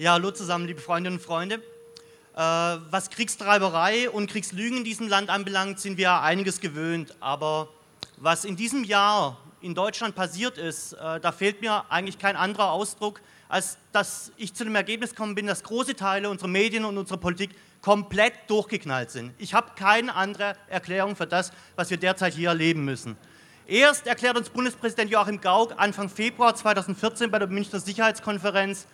Ja, hallo zusammen, liebe Freundinnen und Freunde. Äh, was Kriegstreiberei und Kriegslügen in diesem Land anbelangt, sind wir einiges gewöhnt. Aber was in diesem Jahr in Deutschland passiert ist, äh, da fehlt mir eigentlich kein anderer Ausdruck, als dass ich zu dem Ergebnis gekommen bin, dass große Teile unserer Medien und unserer Politik komplett durchgeknallt sind. Ich habe keine andere Erklärung für das, was wir derzeit hier erleben müssen. Erst erklärt uns Bundespräsident Joachim Gauck Anfang Februar 2014 bei der Münchner Sicherheitskonferenz,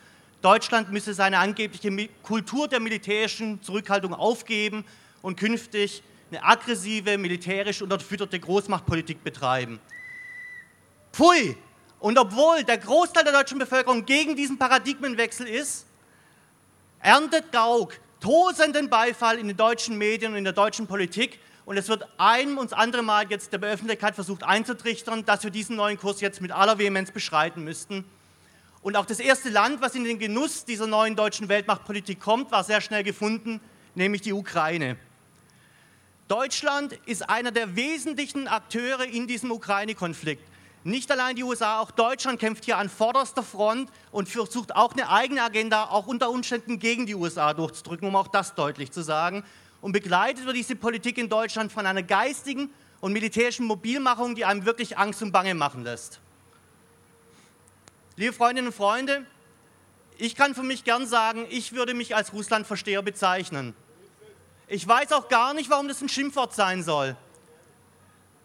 Deutschland müsse seine angebliche Kultur der militärischen Zurückhaltung aufgeben und künftig eine aggressive, militärisch unterfütterte Großmachtpolitik betreiben. Pfui! Und obwohl der Großteil der deutschen Bevölkerung gegen diesen Paradigmenwechsel ist, erntet Gauck tosenden Beifall in den deutschen Medien und in der deutschen Politik. Und es wird ein und andere Mal jetzt der Öffentlichkeit versucht einzutrichtern, dass wir diesen neuen Kurs jetzt mit aller Vehemenz beschreiten müssten. Und auch das erste Land, was in den Genuss dieser neuen deutschen Weltmachtpolitik kommt, war sehr schnell gefunden, nämlich die Ukraine. Deutschland ist einer der wesentlichen Akteure in diesem Ukraine-Konflikt. Nicht allein die USA, auch Deutschland kämpft hier an vorderster Front und versucht auch eine eigene Agenda, auch unter Umständen gegen die USA durchzudrücken, um auch das deutlich zu sagen. Und begleitet wird diese Politik in Deutschland von einer geistigen und militärischen Mobilmachung, die einem wirklich Angst und Bange machen lässt. Liebe Freundinnen und Freunde, ich kann für mich gern sagen, ich würde mich als Russlandversteher bezeichnen. Ich weiß auch gar nicht, warum das ein Schimpfwort sein soll.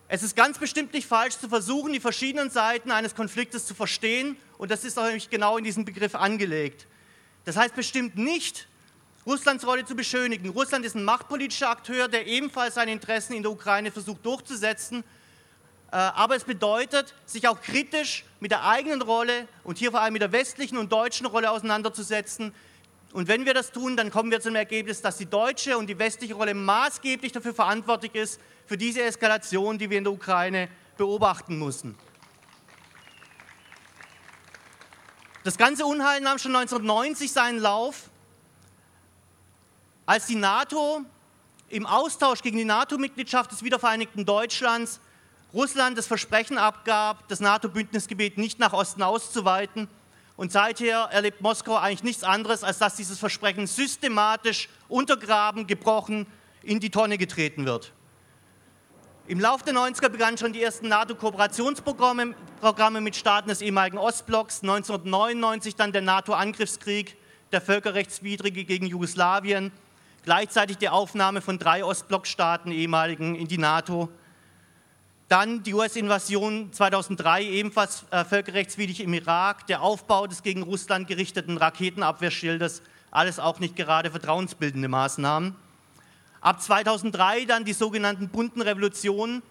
Es ist ganz bestimmt nicht falsch zu versuchen, die verschiedenen Seiten eines Konfliktes zu verstehen und das ist auch nämlich genau in diesem Begriff angelegt. Das heißt bestimmt nicht, Russlands Rolle zu beschönigen. Russland ist ein machtpolitischer Akteur, der ebenfalls seine Interessen in der Ukraine versucht durchzusetzen aber es bedeutet, sich auch kritisch mit der eigenen Rolle und hier vor allem mit der westlichen und deutschen Rolle auseinanderzusetzen. Und wenn wir das tun, dann kommen wir zum Ergebnis, dass die deutsche und die westliche Rolle maßgeblich dafür verantwortlich ist, für diese Eskalation, die wir in der Ukraine beobachten mussten. Das ganze Unheil nahm schon 1990 seinen Lauf, als die NATO im Austausch gegen die NATO-Mitgliedschaft des wiedervereinigten Deutschlands Russland das Versprechen abgab, das NATO-Bündnisgebiet nicht nach Osten auszuweiten. Und seither erlebt Moskau eigentlich nichts anderes, als dass dieses Versprechen systematisch untergraben, gebrochen, in die Tonne getreten wird. Im Laufe der 90er begannen schon die ersten NATO-Kooperationsprogramme mit Staaten des ehemaligen Ostblocks, 1999 dann der NATO-Angriffskrieg, der völkerrechtswidrige gegen Jugoslawien, gleichzeitig die Aufnahme von drei Ostblockstaaten ehemaligen in die NATO dann die US-Invasion 2003, ebenfalls äh, völkerrechtswidrig im Irak, der Aufbau des gegen Russland gerichteten Raketenabwehrschildes, alles auch nicht gerade vertrauensbildende Maßnahmen. Ab 2003 dann die sogenannten bunten Revolutionen,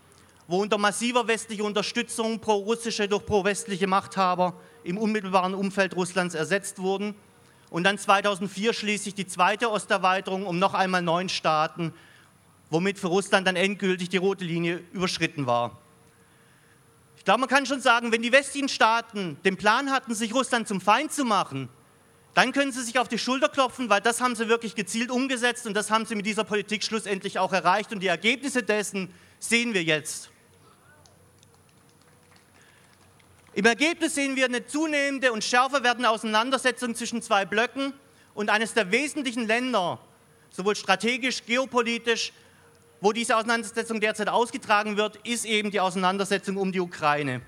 wo unter massiver westlicher Unterstützung pro-russische durch pro-westliche Machthaber im unmittelbaren Umfeld Russlands ersetzt wurden. Und dann 2004 schließlich die zweite Osterweiterung um noch einmal neun Staaten, womit für Russland dann endgültig die rote Linie überschritten war. Ich glaube, man kann schon sagen, wenn die westlichen Staaten den Plan hatten, sich Russland zum Feind zu machen, dann können sie sich auf die Schulter klopfen, weil das haben sie wirklich gezielt umgesetzt und das haben sie mit dieser Politik schlussendlich auch erreicht und die Ergebnisse dessen sehen wir jetzt. Im Ergebnis sehen wir eine zunehmende und schärfer werdende Auseinandersetzung zwischen zwei Blöcken und eines der wesentlichen Länder, sowohl strategisch, geopolitisch wo diese Auseinandersetzung derzeit ausgetragen wird, ist eben die Auseinandersetzung um die Ukraine.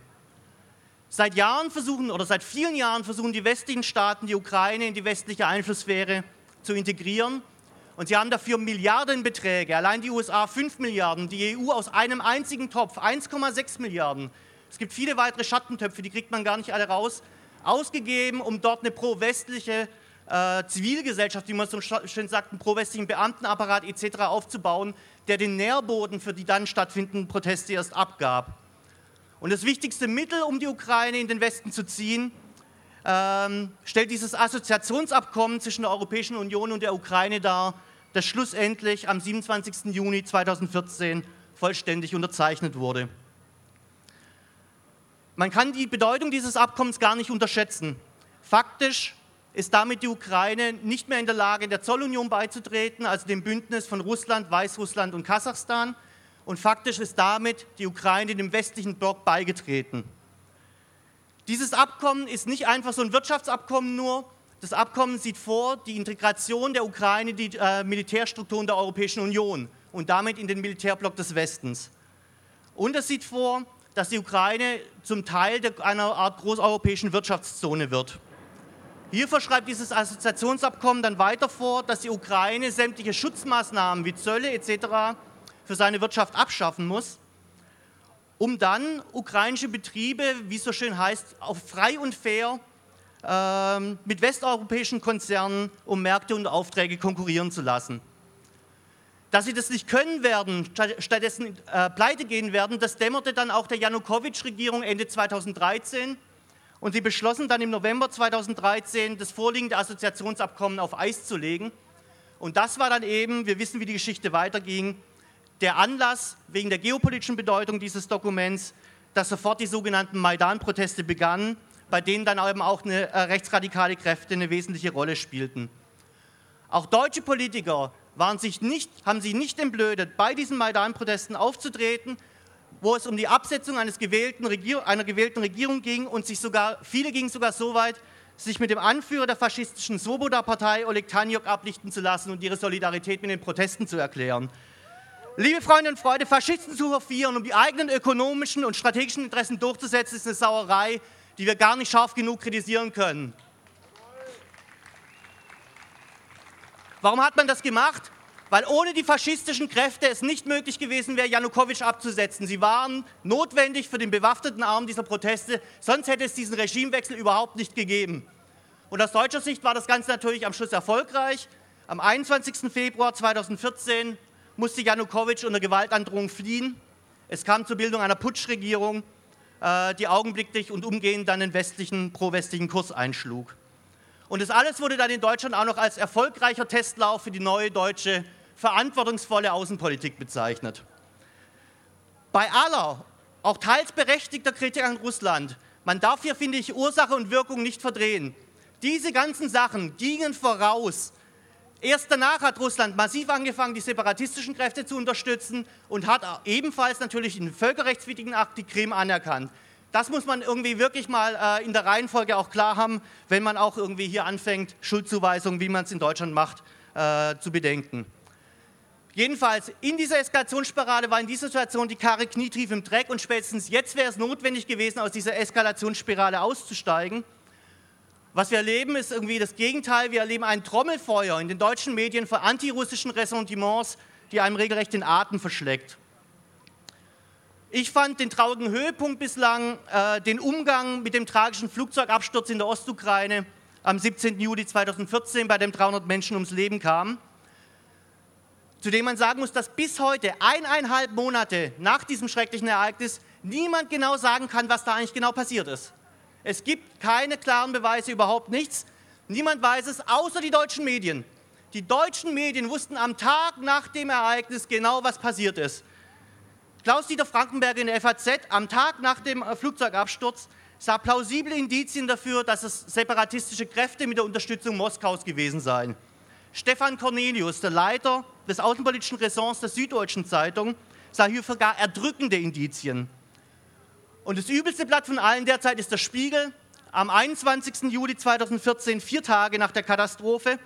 Seit Jahren versuchen oder seit vielen Jahren versuchen die westlichen Staaten die Ukraine in die westliche Einflusssphäre zu integrieren. Und sie haben dafür Milliardenbeträge, allein die USA 5 Milliarden, die EU aus einem einzigen Topf 1,6 Milliarden. Es gibt viele weitere Schattentöpfe, die kriegt man gar nicht alle raus, ausgegeben, um dort eine pro-westliche äh, Zivilgesellschaft, wie man so schön sagt, einen pro-westlichen Beamtenapparat etc. aufzubauen, der den Nährboden für die dann stattfindenden Proteste erst abgab. Und das wichtigste Mittel, um die Ukraine in den Westen zu ziehen, ähm, stellt dieses Assoziationsabkommen zwischen der Europäischen Union und der Ukraine dar, das schlussendlich am 27. Juni 2014 vollständig unterzeichnet wurde. Man kann die Bedeutung dieses Abkommens gar nicht unterschätzen. Faktisch ist damit die Ukraine nicht mehr in der Lage, der Zollunion beizutreten, also dem Bündnis von Russland, Weißrussland und Kasachstan. Und faktisch ist damit die Ukraine dem westlichen Block beigetreten. Dieses Abkommen ist nicht einfach so ein Wirtschaftsabkommen nur, Das Abkommen sieht vor die Integration der Ukraine in die äh, Militärstrukturen der Europäischen Union und damit in den Militärblock des Westens. Und es sieht vor, dass die Ukraine zum Teil einer Art großeuropäischen Wirtschaftszone wird. Hierfür schreibt dieses Assoziationsabkommen dann weiter vor, dass die Ukraine sämtliche Schutzmaßnahmen wie Zölle etc. für seine Wirtschaft abschaffen muss, um dann ukrainische Betriebe, wie es so schön heißt, auf frei und fair äh, mit westeuropäischen Konzernen um Märkte und Aufträge konkurrieren zu lassen. Dass sie das nicht können werden, stattdessen äh, pleite gehen werden, das dämmerte dann auch der Janukowitsch-Regierung Ende 2013 und sie beschlossen dann im November 2013, das vorliegende Assoziationsabkommen auf Eis zu legen. Und das war dann eben, wir wissen, wie die Geschichte weiterging, der Anlass wegen der geopolitischen Bedeutung dieses Dokuments, dass sofort die sogenannten Maidan-Proteste begannen, bei denen dann eben auch eine, äh, rechtsradikale Kräfte eine wesentliche Rolle spielten. Auch deutsche Politiker waren sich nicht, haben sich nicht entblödet, bei diesen Maidan-Protesten aufzutreten wo es um die Absetzung eines gewählten einer gewählten Regierung ging und sich sogar, viele gingen sogar so weit, sich mit dem Anführer der faschistischen Svoboda-Partei, Oleg Tanjok, ablichten zu lassen und ihre Solidarität mit den Protesten zu erklären. Liebe Freundinnen und Freunde, Faschisten zu hofieren, um die eigenen ökonomischen und strategischen Interessen durchzusetzen, ist eine Sauerei, die wir gar nicht scharf genug kritisieren können. Warum hat man das gemacht? Weil ohne die faschistischen Kräfte es nicht möglich gewesen wäre, Janukowitsch abzusetzen. Sie waren notwendig für den bewaffneten Arm dieser Proteste, sonst hätte es diesen Regimewechsel überhaupt nicht gegeben. Und aus deutscher Sicht war das Ganze natürlich am Schluss erfolgreich. Am 21. Februar 2014 musste Janukowitsch unter Gewaltandrohung fliehen. Es kam zur Bildung einer Putschregierung, äh, die augenblicklich und umgehend dann den westlichen, pro-westlichen Kurs einschlug. Und das alles wurde dann in Deutschland auch noch als erfolgreicher Testlauf für die neue deutsche verantwortungsvolle Außenpolitik bezeichnet. Bei aller, auch teils berechtigter Kritik an Russland, man darf hier, finde ich, Ursache und Wirkung nicht verdrehen. Diese ganzen Sachen gingen voraus. Erst danach hat Russland massiv angefangen, die separatistischen Kräfte zu unterstützen und hat ebenfalls natürlich in völkerrechtswidrigen Akt die Krim anerkannt. Das muss man irgendwie wirklich mal äh, in der Reihenfolge auch klar haben, wenn man auch irgendwie hier anfängt, Schuldzuweisungen, wie man es in Deutschland macht, äh, zu bedenken. Jedenfalls, in dieser Eskalationsspirale war in dieser Situation die Karre knietief im Dreck und spätestens jetzt wäre es notwendig gewesen, aus dieser Eskalationsspirale auszusteigen. Was wir erleben, ist irgendwie das Gegenteil. Wir erleben ein Trommelfeuer in den deutschen Medien für antirussischen Ressentiments, die einem regelrecht den Atem verschlägt. Ich fand den traurigen Höhepunkt bislang äh, den Umgang mit dem tragischen Flugzeugabsturz in der Ostukraine am 17. Juli 2014, bei dem 300 Menschen ums Leben kamen zu dem man sagen muss, dass bis heute, eineinhalb Monate nach diesem schrecklichen Ereignis, niemand genau sagen kann, was da eigentlich genau passiert ist. Es gibt keine klaren Beweise, überhaupt nichts. Niemand weiß es, außer die deutschen Medien. Die deutschen Medien wussten am Tag nach dem Ereignis genau, was passiert ist. Klaus-Dieter Frankenberg in der FAZ am Tag nach dem äh, Flugzeugabsturz sah plausible Indizien dafür, dass es separatistische Kräfte mit der Unterstützung Moskaus gewesen seien. Stefan Cornelius, der Leiter des außenpolitischen Ressorts der Süddeutschen Zeitung, sah hierfür gar erdrückende Indizien. Und das übelste Blatt von allen derzeit ist der Spiegel. Am 21. Juli 2014, vier Tage nach der Katastrophe,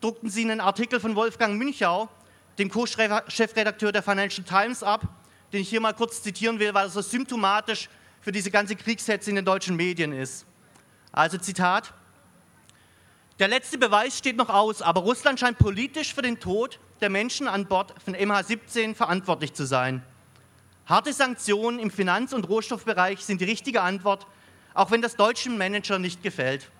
druckten sie einen Artikel von Wolfgang Münchau, dem Co-Chefredakteur der Financial Times, ab, den ich hier mal kurz zitieren will, weil er so symptomatisch für diese ganze Kriegshetze in den deutschen Medien ist. Also Zitat. Der letzte Beweis steht noch aus, aber Russland scheint politisch für den Tod der Menschen an Bord von MH17 verantwortlich zu sein. Harte Sanktionen im Finanz- und Rohstoffbereich sind die richtige Antwort, auch wenn das deutschen Manager nicht gefällt.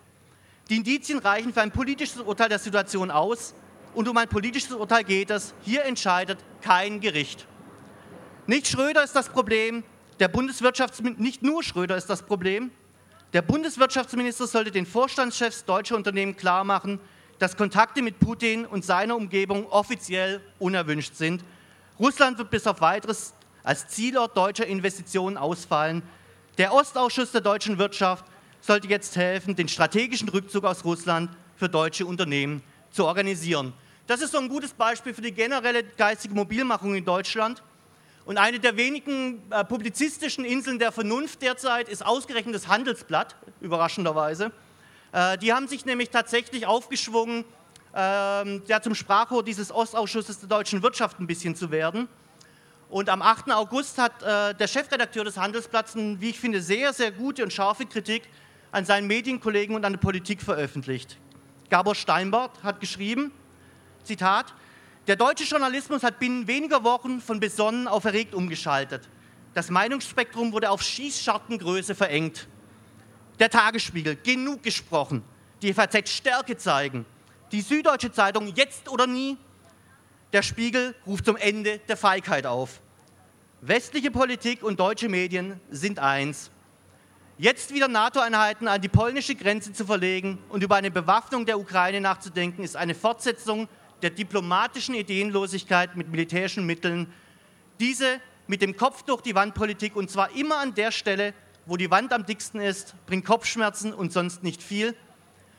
Die Indizien reichen für ein politisches Urteil der Situation aus und um ein politisches Urteil geht es. Hier entscheidet kein Gericht. Nicht Schröder ist das Problem, der Bundeswirtschaftsminister, nicht nur Schröder ist das Problem, der Bundeswirtschaftsminister sollte den Vorstandschefs deutscher Unternehmen klarmachen, dass Kontakte mit Putin und seiner Umgebung offiziell unerwünscht sind. Russland wird bis auf weiteres als Zielort deutscher Investitionen ausfallen. Der Ostausschuss der deutschen Wirtschaft sollte jetzt helfen, den strategischen Rückzug aus Russland für deutsche Unternehmen zu organisieren. Das ist so ein gutes Beispiel für die generelle geistige Mobilmachung in Deutschland. Und eine der wenigen äh, publizistischen Inseln der Vernunft derzeit ist ausgerechnet das Handelsblatt, überraschenderweise, Äh, die haben sich nämlich tatsächlich aufgeschwungen, ähm, ja, zum Sprachrohr dieses Ostausschusses der deutschen Wirtschaft ein bisschen zu werden. Und am 8. August hat äh, der Chefredakteur des Handelsblatts eine, wie ich finde, sehr, sehr gute und scharfe Kritik an seinen Medienkollegen und an der Politik veröffentlicht. Gabor Steinbart hat geschrieben, Zitat, der deutsche Journalismus hat binnen weniger Wochen von besonnen auf erregt umgeschaltet. Das Meinungsspektrum wurde auf Schießschartengröße verengt. Der Tagesspiegel, genug gesprochen. Die FAZ Stärke zeigen. Die Süddeutsche Zeitung, jetzt oder nie. Der Spiegel ruft zum Ende der Feigheit auf. Westliche Politik und deutsche Medien sind eins. Jetzt wieder NATO-Einheiten an die polnische Grenze zu verlegen und über eine Bewaffnung der Ukraine nachzudenken, ist eine Fortsetzung der diplomatischen Ideenlosigkeit mit militärischen Mitteln. Diese mit dem Kopf durch die Wand Politik und zwar immer an der Stelle, wo die Wand am dicksten ist, bringt Kopfschmerzen und sonst nicht viel.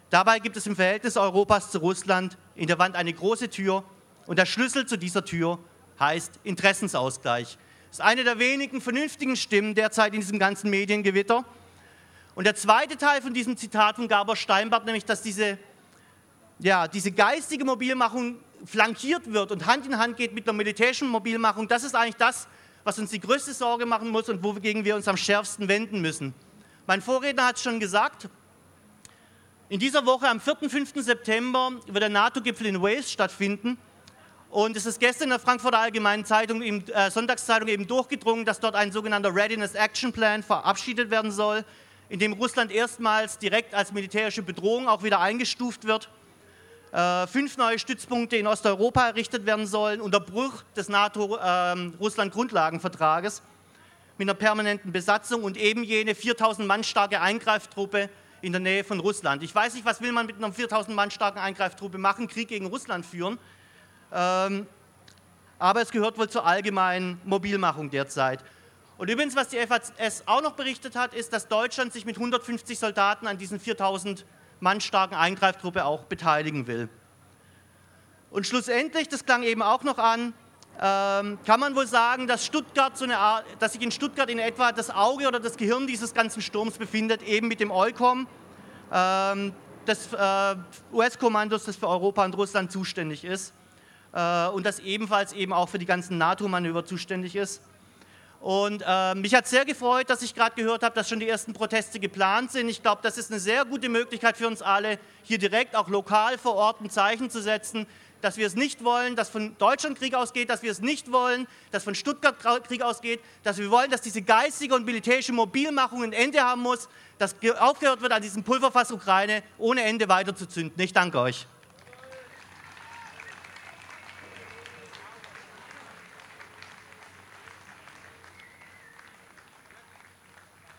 Dabei gibt es im Verhältnis Europas zu Russland in der Wand eine große Tür und der Schlüssel zu dieser Tür heißt Interessensausgleich. Das ist eine der wenigen vernünftigen Stimmen derzeit in diesem ganzen Mediengewitter. Und der zweite Teil von diesem Zitat von Gabor Steinbart, nämlich, dass diese, ja, diese geistige Mobilmachung flankiert wird und Hand in Hand geht mit der militärischen Mobilmachung, das ist eigentlich das, was uns die größte Sorge machen muss und wogegen wir uns am schärfsten wenden müssen. Mein Vorredner hat es schon gesagt, in dieser Woche am 4. und 5. September wird der NATO-Gipfel in Wales stattfinden. Und es ist gestern in der Frankfurter Allgemeinen Zeitung, im, äh, Sonntagszeitung eben durchgedrungen, dass dort ein sogenannter Readiness Action Plan verabschiedet werden soll, in dem Russland erstmals direkt als militärische Bedrohung auch wieder eingestuft wird. Äh, fünf neue Stützpunkte in Osteuropa errichtet werden sollen unter Bruch des NATO-Russland-Grundlagenvertrages ähm, mit einer permanenten Besatzung und eben jene 4000 Mann starke Eingreiftruppe in der Nähe von Russland. Ich weiß nicht, was will man mit einer 4000 Mann starken Eingreiftruppe machen, Krieg gegen Russland führen. Ähm, aber es gehört wohl zur allgemeinen Mobilmachung derzeit. Und übrigens, was die FAS auch noch berichtet hat, ist, dass Deutschland sich mit 150 Soldaten an diesen 4000 Mann starken Eingreiftruppe auch beteiligen will. Und schlussendlich, das klang eben auch noch an, ähm, kann man wohl sagen, dass, Stuttgart so eine Art, dass sich in Stuttgart in etwa das Auge oder das Gehirn dieses ganzen Sturms befindet, eben mit dem EUCOM, ähm, des äh, US-Kommandos, das für Europa und Russland zuständig ist äh, und das ebenfalls eben auch für die ganzen NATO-Manöver zuständig ist. Und äh, mich hat sehr gefreut, dass ich gerade gehört habe, dass schon die ersten Proteste geplant sind. Ich glaube, das ist eine sehr gute Möglichkeit für uns alle, hier direkt auch lokal vor Ort ein Zeichen zu setzen, dass wir es nicht wollen, dass von Deutschland Krieg ausgeht, dass wir es nicht wollen, dass von Stuttgart Krieg ausgeht, dass wir wollen, dass diese geistige und militärische Mobilmachung ein Ende haben muss, dass aufgehört wird, an diesem Pulverfass Ukraine ohne Ende weiterzuzünden. Ich danke euch.